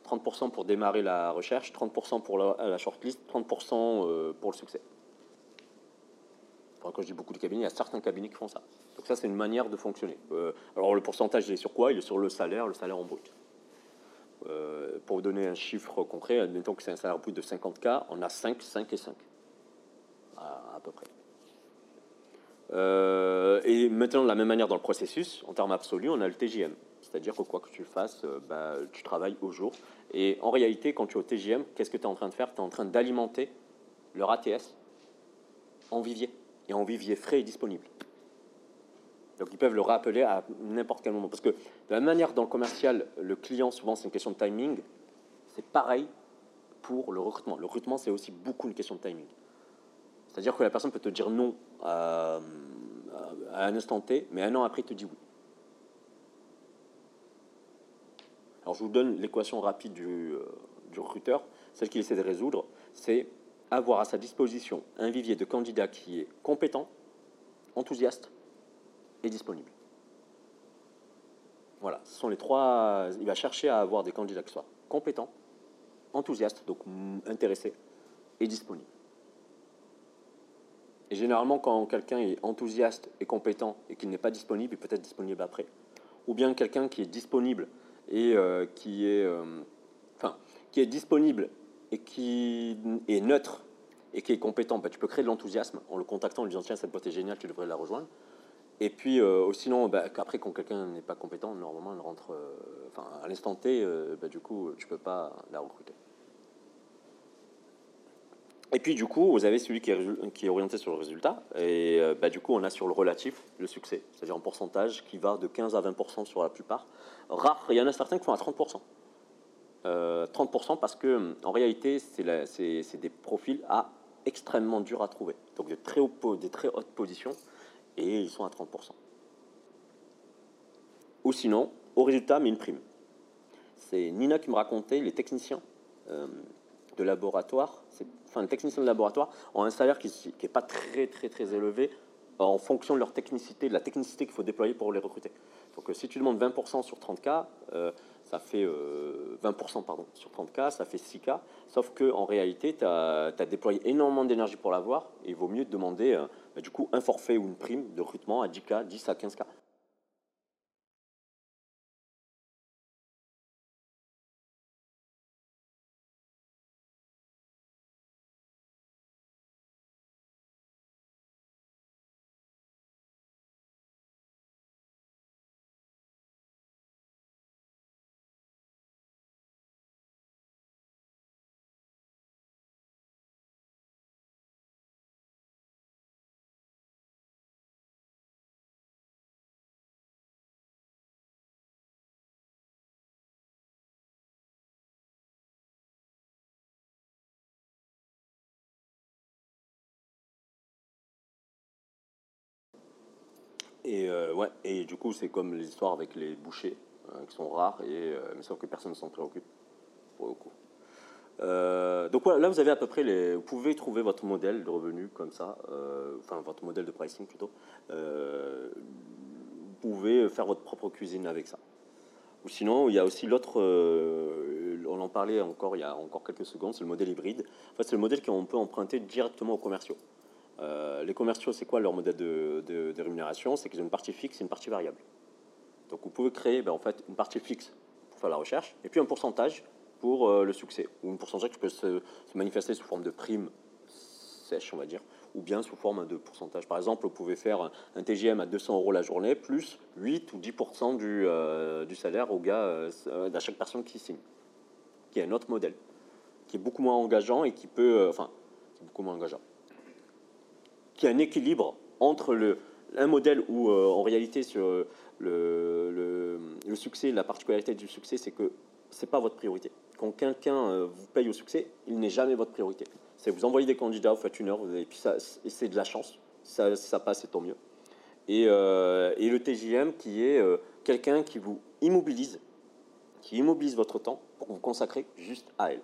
30% pour démarrer la recherche, 30% pour la, shortlist, 30% euh, pour le succès. Quand je dis beaucoup de cabinets, il y a certains cabinets qui font ça. Donc ça, c'est une manière de fonctionner. Alors le pourcentage, il est sur quoi? Il est sur le salaire, le salaire en brut. Pour vous donner un chiffre concret, admettons que c'est un salaire brut de 50K, on a 5, 5 et 5. À, à peu près. Euh, et maintenant, de la même manière dans le processus, en termes absolus, on a le TGM. C'est-à-dire que quoi que tu fasses, euh, bah, tu travailles au jour. Et en réalité, quand tu es au TGM, qu'est-ce que tu es en train de faire? Tu es en train d'alimenter leur ATS en vivier, et en vivier frais et disponible. Donc ils peuvent le rappeler à n'importe quel moment. Parce que de la manière dans le commercial, le client, souvent c'est une question de timing, c'est pareil pour le recrutement. Le recrutement, c'est aussi beaucoup une question de timing. C'est-à-dire que la personne peut te dire non à, à un instant T, mais un an après, il te dit oui. Alors je vous donne l'équation rapide du, euh, du recruteur, celle qu'il essaie de résoudre, c'est avoir à sa disposition un vivier de candidats qui est compétent, enthousiaste et disponible. Voilà, ce sont les trois. Il va chercher à avoir des candidats qui soient compétents, enthousiastes, donc intéressés, et disponibles. Et généralement, quand quelqu'un est enthousiaste et compétent et qu'il n'est pas disponible, il peut être disponible après. Ou bien quelqu'un qui est disponible et euh, qui est, euh, enfin, qui est disponible et qui est neutre et qui est compétent, bah, tu peux créer de l'enthousiasme en le contactant, en lui disant tiens cette boîte est géniale, tu devrais la rejoindre. Et puis euh, sinon, bah, après quand quelqu'un n'est pas compétent, normalement elle rentre, enfin à l'instant T, bah, du coup tu peux pas la recruter. Et puis du coup, vous avez celui qui est, orienté sur le résultat, et euh, bah, du coup, on a sur le relatif le succès, c'est-à-dire en pourcentage qui va de 15 à 20% sur la plupart. Rare, il y en a certains qui font à 30%. 30% euh, parce que en réalité, c'est des profils à extrêmement durs à trouver, donc de très, des très hautes positions, et ils sont à 30%. Ou sinon, au résultat, mais une prime. C'est Nina qui me racontait, les techniciens. Euh, de laboratoire, enfin, techniciens de laboratoire ont un salaire qui n'est pas très, très, très élevé en fonction de leur technicité, de la technicité qu'il faut déployer pour les recruter. Donc, euh, si tu demandes 20% sur 30K, euh, ça fait 20% euh, pardon, sur 30K, ça fait 6K. Sauf qu'en réalité, tu as, déployé énormément d'énergie pour l'avoir et il vaut mieux demander bah, du coup un forfait ou une prime de recrutement à 10K, 10 à 15K. Et, euh, ouais, et du coup, c'est comme les histoires avec les bouchers, hein, qui sont rares, et, euh, mais sauf que personne ne s'en préoccupe, pour le coup. Euh, donc voilà, là vous avez à peu près les. Vous pouvez trouver votre modèle de revenu comme ça, enfin votre modèle de pricing plutôt. vous pouvez faire votre propre cuisine avec ça. Ou sinon, il y a aussi l'autre. on en parlait encore il y a encore quelques secondes, c'est le modèle hybride. En fait, c'est le modèle qu'on peut emprunter directement aux commerciaux. Euh, les commerciaux, c'est quoi leur modèle de, rémunération? C'est qu'ils ont une partie fixe et une partie variable. Donc vous pouvez créer ben, en fait, une partie fixe pour faire la recherche et puis un pourcentage pour euh, le succès, ou un pourcentage qui peut se, manifester sous forme de prime sèche, on va dire, ou bien sous forme de pourcentage. Par exemple, vous pouvez faire un TGM à 200 euros la journée, plus 8 ou 10% du, euh, du salaire au gars, à chaque personne qui signe, qui est un autre modèle, qui est beaucoup moins engageant et qui peut, enfin, beaucoup moins engageant qu'il y a un équilibre entre le, un modèle où, euh, en réalité, sur le, le, succès, la particularité du succès, c'est que ce n'est pas votre priorité. Quand quelqu'un euh, vous paye au succès, il n'est jamais votre priorité. C'est vous envoyez des candidats, vous faites une heure, et puis ça, c'est de la chance. Ça, ça passe, c'est tant mieux. Et, euh, et, le TJM qui est quelqu'un qui vous immobilise, qui immobilise votre temps pour vous consacrer juste à elle.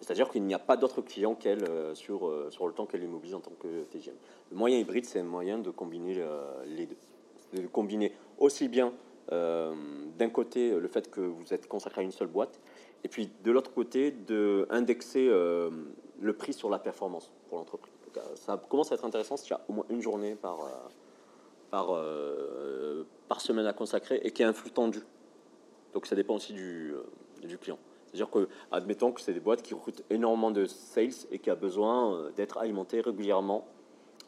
C'est-à-dire qu'il n'y a pas d'autres clients qu'elle euh, sur, euh, sur le temps qu'elle immobilise en tant que TGM. Le moyen hybride, c'est un moyen de combiner euh, les deux. De combiner aussi bien d'un côté le fait que vous êtes consacré à une seule boîte, et puis de l'autre côté d'indexer le prix sur la performance pour l'entreprise. Ça commence à être intéressant s'il y a au moins une journée par, par, par semaine à consacrer et qu'il y un flux tendu. Donc ça dépend aussi du, du client. C'est-à-dire que, admettons que c'est des boîtes qui recrutent énormément de sales et qui a besoin euh, d'être alimentées régulièrement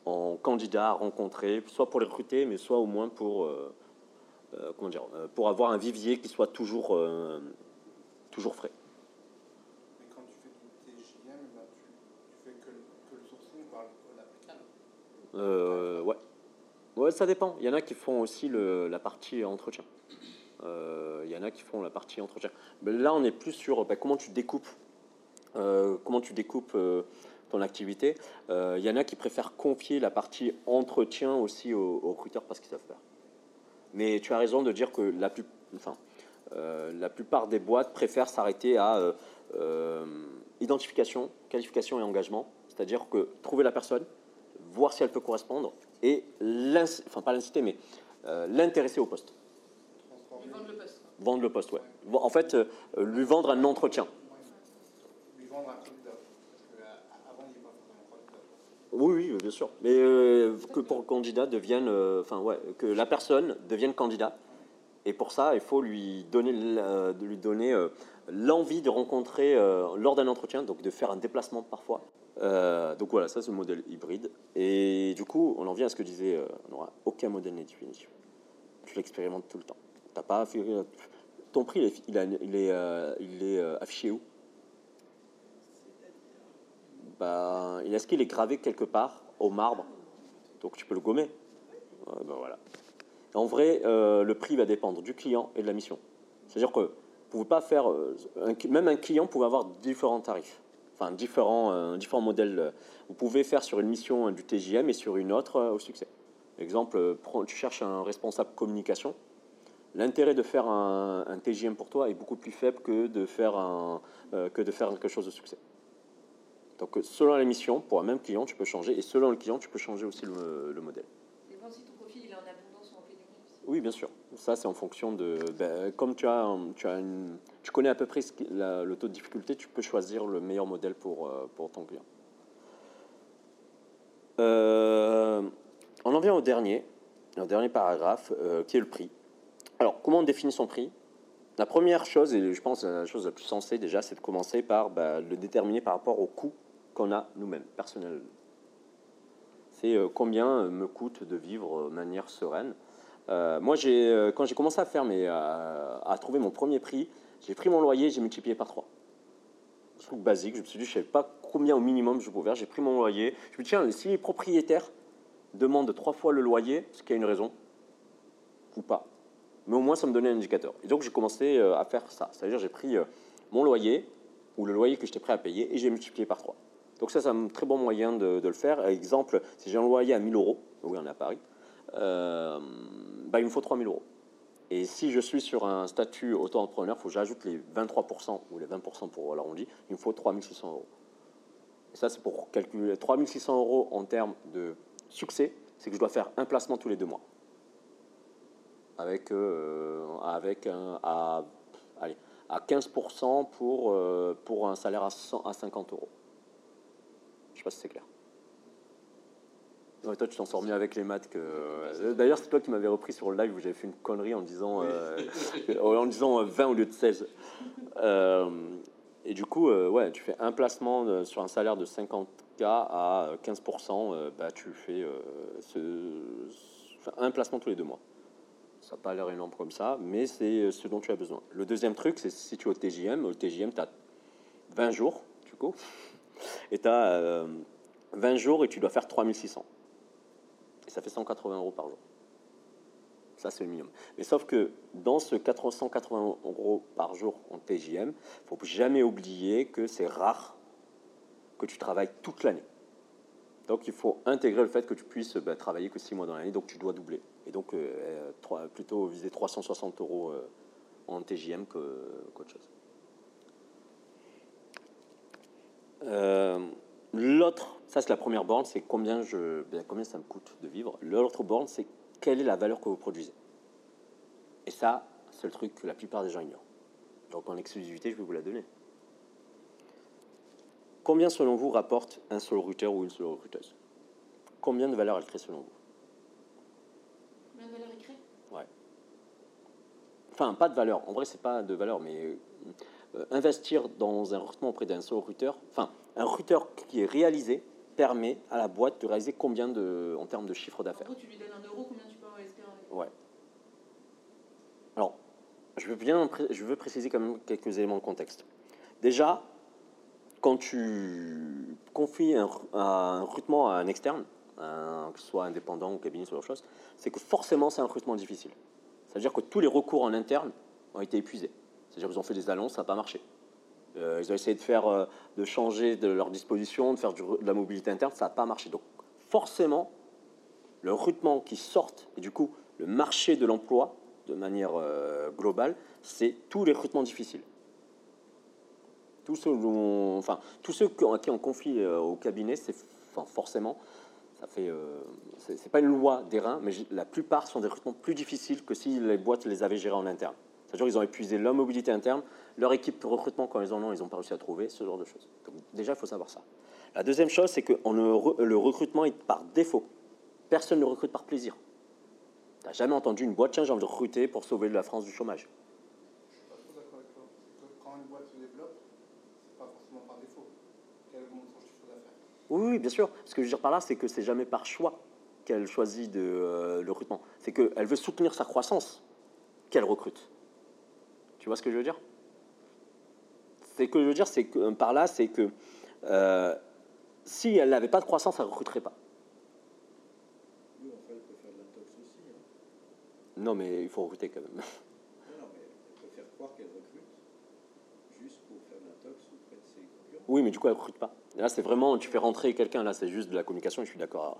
en candidats à rencontrer, soit pour les recruter, mais soit au moins pour, euh, euh, comment dire, pour avoir un vivier qui soit toujours, toujours frais. Mais quand tu fais du TGM, tu, fais que, le sourcing par la Euh, ouais. Ouais, ça dépend. Il y en a qui font aussi le, la partie entretien. Euh, il y en a qui font la partie entretien. Là, on est plus sur bah, comment tu découpes, euh, comment tu découpes euh, ton activité. Euh, il y en a qui préfèrent confier la partie entretien aussi aux, recruteurs parce qu'ils savent faire. Mais tu as raison de dire que la, plus, enfin, euh, la plupart des boîtes préfèrent s'arrêter à euh, euh, identification, qualification et engagement. C'est-à-dire que trouver la personne, voir si elle peut correspondre et enfin pas l'inciter, mais euh, l'intéresser au poste. Ils vendent le poste. quoi. Vendre le poste, ouais. En fait, euh, lui vendre un entretien. Oui, oui, bien sûr. Mais euh, que pour candidat devienne, euh, enfin ouais, que la personne devienne candidat. Et pour ça, il faut lui donner, de lui donner euh, l'envie de rencontrer euh, lors d'un entretien, donc de faire un déplacement parfois. Euh, donc voilà, ça c'est le modèle hybride. Et du coup, on en vient à ce que disait euh, Nora, aucun modèle n'est définitif. Tu l'expérimentes tout le temps. T'as pas fait- ton prix, il est, euh, euh, affiché où? Bah, Est-ce qu'il est gravé quelque part au marbre? Donc tu peux le gommer. Ben voilà. En vrai, euh, le prix va dépendre du client et de la mission. C'est-à-dire que vous pouvez pas faire, euh, même un client pouvait avoir différents tarifs, enfin différents, euh, différents modèles. Vous pouvez faire sur une mission euh, du TJM et sur une autre euh, au succès. Exemple, euh, tu cherches un responsable communication. L'intérêt de faire un, un TJM pour toi est beaucoup plus faible que de faire, un, euh, que de faire quelque chose de succès. Donc, euh, selon la mission, pour un même client, tu peux changer, et selon le client, tu peux changer aussi le, le modèle. Dépend si ton profil il est en abondance ou en pénurie. Oui, bien sûr. Ça, c'est en fonction de. ben, comme tu as, tu as une, tu connais à peu près la- le taux de difficulté, tu peux choisir le meilleur modèle pour, euh, pour ton client. Euh, on en vient au dernier, au dernier paragraphe, euh, qui est le prix. Alors, comment on définit son prix? La première chose, et je pense la chose la plus sensée déjà, c'est de commencer par ben, le déterminer par rapport au coût qu'on a nous-mêmes, personnel. C'est euh, combien me coûte de vivre de manière sereine. Euh, moi, euh, quand j'ai commencé à faire mes, euh, à trouver mon premier prix, j'ai pris mon loyer, j'ai multiplié par 3. Truc basique, je me suis dit, je ne savais pas combien au minimum je pouvais faire. J'ai pris mon loyer. Je me dis, tiens, si les propriétaires demandent trois fois le loyer, ce qui a une raison, ou pas. Mais au moins, ça me donnait un indicateur. Et donc, j'ai commencé euh, à faire ça. C'est-à-dire, j'ai pris euh, mon loyer, ou le loyer que j'étais prêt à payer, et j'ai multiplié par 3. Donc ça, c'est un très bon moyen de, le faire. Exemple, si j'ai un loyer à 1000 euros, oui, on est à Paris, euh, bah, il me faut 3000 euros. Et si je suis sur un statut auto-entrepreneur, il faut que j'ajoute les 23% ou les 20% pour l'arrondi, il me faut 3600 euros. Et ça, c'est pour calculer 3600 euros en termes de succès, c'est que je dois faire un placement tous les deux mois. Avec, euh, avec un, à, allez, à 15% pour, euh, pour un salaire à, 100 à 50 euros. Je sais pas si c'est clair. Toi, tu t'en sors mieux avec les maths que. euh, D'ailleurs, c'est toi qui m'avais repris sur le live où j'avais fait une connerie en disant, euh, en disant euh, 20 au lieu de 16. Euh, et du coup, euh, ouais, tu fais un placement de- sur un salaire de 50K à 15%, euh, bah, tu fais ce- un placement tous les deux mois. Ça n'a pas l'air énorme comme ça, mais c'est ce dont tu as besoin. Le deuxième truc, c'est si tu es au TJM. Au TJM, tu as 20 jours, du coup, et tu as 20 jours et tu dois faire 3600. Et ça fait 180 euros par jour. Ça, c'est le minimum. Mais sauf que dans ce 480 euros par jour en TJM, il faut jamais oublier que c'est rare que tu travailles toute l'année. Donc il faut intégrer le fait que tu puisses bah, travailler que 6 mois dans l'année, donc tu dois doubler. Et donc euh, euh, plutôt viser 360 euros euh, en TJM qu'autre chose. L'autre, ça c'est la première borne, c'est ben, combien ça me coûte de vivre. L'autre borne, c'est quelle est la valeur que vous produisez. Et ça, c'est le truc que la plupart des gens ignorent. Donc en exclusivité, je vais vous la donner. Combien selon vous rapporte un seul router ou une seule recruteuse Combien de valeur elle crée selon vous? Ouais. Enfin, pas de valeur. En vrai, c'est pas de valeur, mais euh, investir dans un recrutement auprès d'un seul recruteur, enfin, un recruteur qui est réalisé permet à la boîte de réaliser combien de, en termes de chiffre En d'affaires. gros, tu lui donnes un euro, combien tu peux en espérer Ouais. Alors, je veux bien, je veux préciser quand même quelques éléments de contexte. Déjà, quand tu confies un, un recrutement à un externe, un- que ce soit indépendant ou cabinet, genre de choses, c'est que forcément c'est un recrutement difficile. C'est-à-dire que tous les recours en interne ont été épuisés. C'est-à-dire qu'ils ont fait des annonces, ça n'a pas marché. Euh, ils ont essayé de faire, euh, de changer de leur disposition, de faire de la mobilité interne, ça n'a pas marché. Donc forcément, le recrutement qui sortent et du coup le marché de l'emploi de manière euh, globale, c'est tous les recrutements difficiles. Tous ceux, enfin, tous ceux qui- à qui on confie euh, au cabinet, c'est forcément, ça fait, euh, c'est pas une loi des reins, mais la plupart sont des recrutements plus difficiles que si les boîtes les avaient gérés en interne. C'est-à-dire qu'ils ont épuisé leur mobilité interne, leur équipe de recrutement quand ils en ont, ils n'ont pas réussi à trouver ce genre de choses. Donc, déjà, il faut savoir ça. La deuxième chose, c'est que re- le recrutement est par défaut. Personne ne recrute par plaisir. Tu n'as jamais entendu une boîte, tiens, j'ai envie de recruter pour sauver la France du chômage. Je suis pas trop d'accord avec toi. C'est que quand une boîte se développe, c'est pas forcément par défaut qu'elle augmente son chiffre d'affaires. Oui, oui, bien sûr. Ce que je veux dire par là, c'est que c'est jamais par choix qu'elle choisit de, euh, le recrutement. C'est qu'elle veut soutenir sa croissance qu'elle recrute. Tu vois ce que je veux dire? C'est que je veux dire, c'est que euh, par là, c'est que euh, si elle n'avait pas de croissance, elle ne recruterait pas. Oui, enfin, elle peut faire de l'intox aussi. hein. Non, mais il faut recruter quand même. Non, non, mais elle peut faire croire qu'elle recrute juste pour faire de l'intox auprès de ses concurrents. Oui, mais du coup, elle ne recrute pas. Là, c'est vraiment, tu fais rentrer quelqu'un, là, c'est juste de la communication, je suis d'accord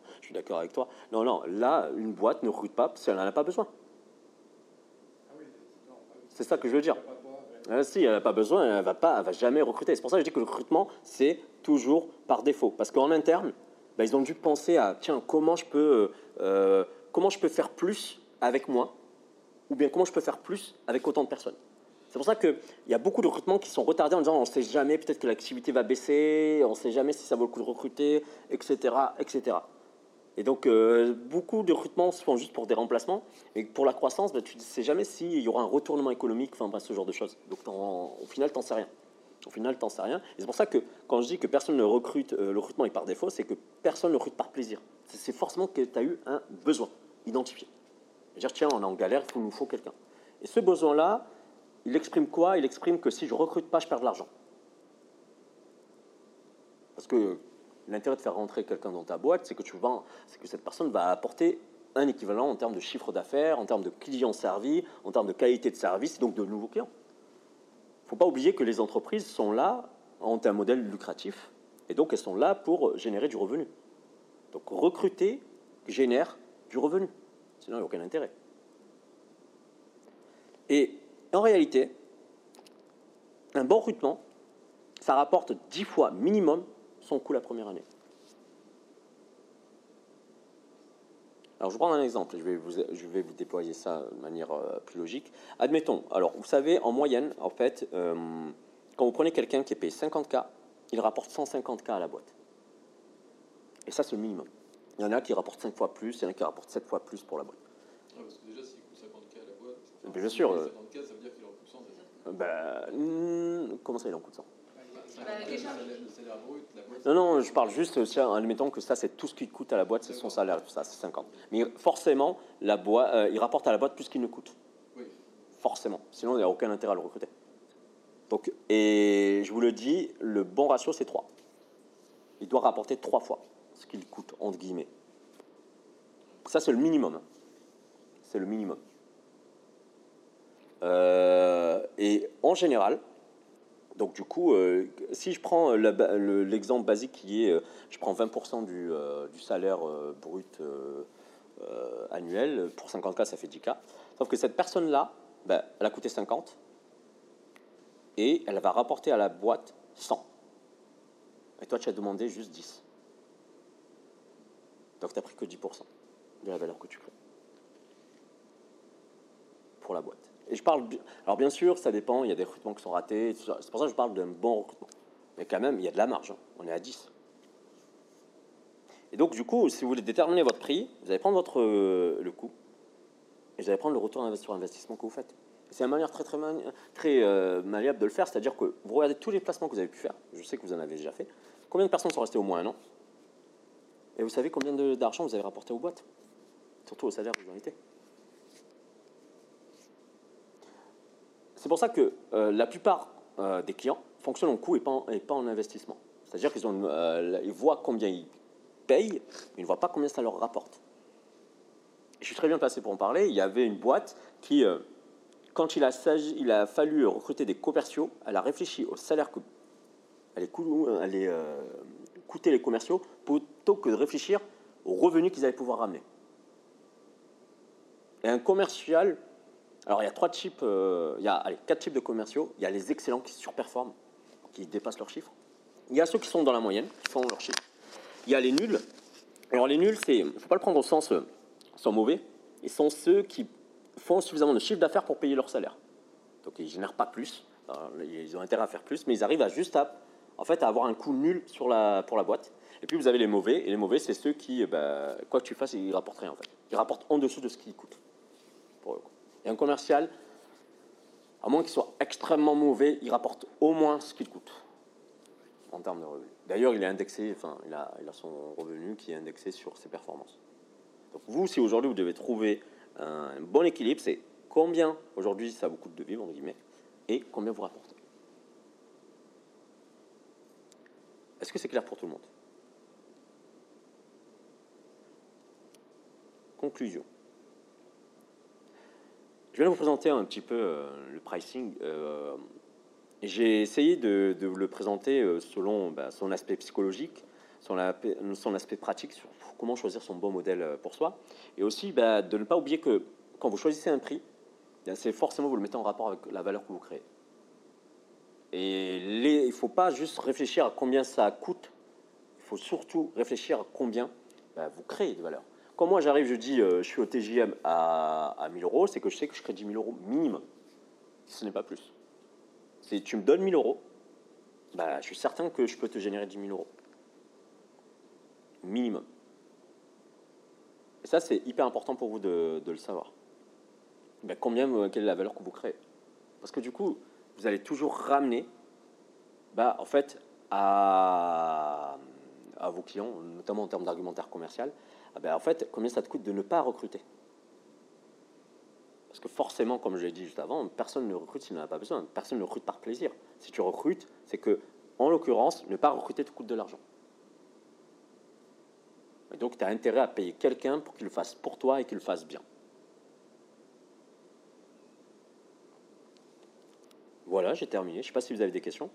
avec toi. Non, non, là, une boîte ne recrute pas parce qu'elle n'en a pas besoin. C'est ça que je veux dire. Ah, si elle n'a pas besoin, elle va pas, elle va jamais recruter. C'est pour ça que je dis que le recrutement, c'est toujours par défaut. Parce qu'en interne, bah, ils ont dû penser à tiens, comment je peux, euh, comment je peux faire plus avec moi, ou bien comment je peux faire plus avec autant de personnes. C'est pour ça qu'il y a beaucoup de recrutements qui sont retardés en disant on ne sait jamais, peut-être que l'activité va baisser, on ne sait jamais si ça vaut le coup de recruter, etc. etc. Et donc, euh, beaucoup de recrutements se font juste pour des remplacements. Et pour la croissance, bah, tu ne sais jamais s'il y aura un retournement économique, enfin, ce genre de choses. Donc, au final, tu n'en sais rien. Au final, tu n'en sais rien. Et c'est pour ça que quand je dis que personne ne recrute, euh, le recrutement est par défaut, c'est que personne ne recrute par plaisir. C'est forcément que tu as eu un besoin identifié. Dire, tiens, on est en galère, il nous faut quelqu'un. Et ce besoin-là, il exprime quoi? Il exprime que si je recrute pas, je perds de l'argent. Parce que l'intérêt de faire rentrer quelqu'un dans ta boîte, c'est que tu vends, c'est que cette personne va apporter un équivalent en termes de chiffre d'affaires, en termes de clients servis, en termes de qualité de service, et donc de nouveaux clients. Il ne faut pas oublier que les entreprises sont là, ont un modèle lucratif, et donc elles sont là pour générer du revenu. Donc recruter génère du revenu. Sinon, il n'y a aucun intérêt. Et en réalité, un bon recrutement, ça rapporte 10 fois minimum son coût la première année. Alors, je vais prendre un exemple, je vais vous, je vais vous déployer ça de manière euh, plus logique. Admettons, alors, vous savez, en moyenne, en fait, euh, quand vous prenez quelqu'un qui est payé 50K, il rapporte 150K à la boîte. Et ça, c'est le minimum. Il y en a qui rapportent 5 fois plus, il y en a qui rapportent 7 fois plus pour la boîte coûte 50K à la boîte, Mais bien sûr, euh, 50K, ça veut dire qu'il en coûte 100. c'est ça Ben, hmm, comment ça, il en coûte 100 Bah, Bah, 50K, les le charges. salaire- le salaire brut, la boîte. Non, non, je parle juste, tiens, admettons que ça, c'est tout ce qui coûte à la boîte, c'est son salaire, tout ça, c'est 50. Mais forcément, la boîte, euh, il rapporte à la boîte plus qu'il ne coûte. Oui. Forcément. Sinon, il n'y a aucun intérêt à le recruter. Donc, et je vous le dis, le bon ratio, c'est 3. Il doit rapporter 3 fois ce qu'il coûte, entre guillemets. Ça, c'est le minimum. hein. C'est le minimum. Euh, et en général, donc du coup, euh, si je prends l'exemple basique qui est, euh, je prends 20% du, salaire brut annuel, pour 50K, ça fait 10K. Sauf que cette personne-là, ben, elle a coûté 50 et elle va rapporter à la boîte 100. Et toi, tu as demandé juste 10. Donc, tu n'as pris que 10% de la valeur que tu crées pour la boîte. Parle. Alors, bien sûr, ça dépend, il y a des recrutements qui sont ratés. C'est pour ça que je parle d'un bon recrutement. Mais quand même, il y a de la marge. hein. On est à 10. Et donc, du coup, si vous voulez déterminer votre prix, vous allez prendre votre, euh, le coût et vous allez prendre le retour sur investissement que vous faites. C'est une manière très, très, mani- euh, de le faire, c'est-à-dire que vous regardez tous les placements que vous avez pu faire, je sais que vous en avez déjà fait, combien de personnes sont restées au moins un an, et vous savez combien d'argent vous avez rapporté aux boîtes, surtout au salaire que vous en été. C'est pour ça que euh, la plupart euh, des clients fonctionnent en coût et pas en, investissement. C'est-à-dire qu'ils euh, voient combien ils payent, mais ils ne voient pas combien ça leur rapporte. Je suis très bien placé pour en parler. Il y avait une boîte qui, euh, quand il a, sagi- il a fallu recruter des commerciaux, elle a réfléchi au salaire que cou- allait, coûter les commerciaux plutôt que de réfléchir aux revenus qu'ils allaient pouvoir ramener. Et un commercial, alors il y a trois types, euh, il y a quatre types de commerciaux. Il y a les excellents qui surperforment, qui dépassent leurs chiffres. Il y a ceux qui sont dans la moyenne, qui font leurs chiffres. Il y a les nuls. Alors les nuls, c'est, faut pas le prendre au sens euh, sont mauvais. Ils sont ceux qui font suffisamment de chiffre d'affaires pour payer leur salaire. Donc ils génèrent pas plus. Alors, ils ont intérêt à faire plus, mais ils arrivent à juste à, en fait, à avoir un coût nul sur la, pour la boîte. Et puis vous avez les mauvais. Et les mauvais, c'est ceux qui, eh ben, quoi que tu fasses, ils rapportent rien en fait. Ils rapportent en dessous de ce qu'ils coûtent. Un commercial, à moins qu'il soit extrêmement mauvais, il rapporte au moins ce qu'il coûte en termes de revenus. D'ailleurs, il est indexé, enfin, il a, il a son revenu qui est indexé sur ses performances. Donc vous, si aujourd'hui vous devez trouver un bon équilibre, c'est combien aujourd'hui ça vous coûte de vivre, entre guillemets, et combien vous rapportez. Est-ce que c'est clair pour tout le monde? Conclusion. Je vais vous présenter un petit peu euh, le pricing. Euh, J'ai essayé de, de le présenter euh, selon bah, son aspect psychologique, son, aspect pratique, sur comment choisir son bon modèle pour soi, et aussi bah, de ne pas oublier que quand vous choisissez un prix, bien, c'est forcément vous le mettez en rapport avec la valeur que vous créez. Et il ne faut pas juste réfléchir à combien ça coûte, il faut surtout réfléchir à combien bah, vous créez de valeur. Quand moi j'arrive, je dis euh, je suis au TJM à, à 1000 euros, c'est que je sais que je crée 10 000 euros minimum, ce n'est pas plus. Si tu me donnes 1000 euros, bah, je suis certain que je peux te générer 10 000 euros. Minimum. Et ça, c'est hyper important pour vous de, le savoir. Ben, combien, euh, quelle est la valeur que vous créez? Parce que du coup, vous allez toujours ramener, bah, en fait, à, à vos clients, notamment en termes d'argumentaire commercial, ah ben, en fait, combien ça te coûte de ne pas recruter? Parce que forcément, comme je l'ai dit juste avant, personne ne recrute s'il n'en a pas besoin. Personne ne recrute par plaisir. Si tu recrutes, c'est que, en l'occurrence, ne pas recruter te coûte de l'argent. Et donc, tu as intérêt à payer quelqu'un pour qu'il le fasse pour toi et qu'il le fasse bien. Voilà, j'ai terminé. Je ne sais pas si vous avez des questions.